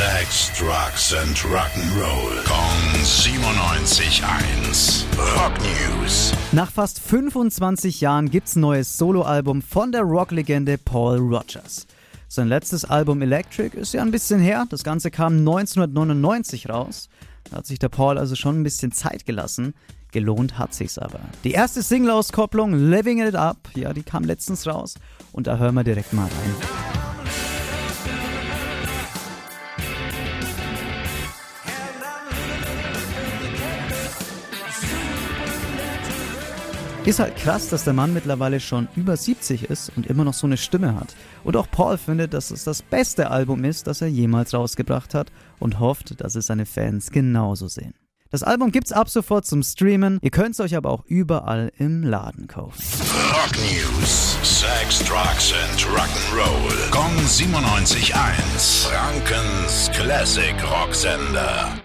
Sex, Drugs and Rock'n'Roll. Kong 97.1. Rock News. Nach fast 25 Jahren gibt's ein neues Soloalbum von der Rocklegende Paul Rogers. Sein letztes Album Electric ist ja ein bisschen her. Das Ganze kam 1999 raus. Da hat sich der Paul also schon ein bisschen Zeit gelassen. Gelohnt hat sich's aber. Die erste Single-Auskopplung Living It Up, ja, die kam letztens raus und da hören wir direkt mal rein. Ist halt krass, dass der Mann mittlerweile schon über 70 ist und immer noch so eine Stimme hat. Und auch Paul findet, dass es das beste Album ist, das er jemals rausgebracht hat und hofft, dass es seine Fans genauso sehen. Das Album gibt's ab sofort zum Streamen. Ihr könnt es euch aber auch überall im Laden kaufen. Rock News: Sex, Drugs and Rock'n'Roll. Gong 97.1. Frankens Classic Rocksender.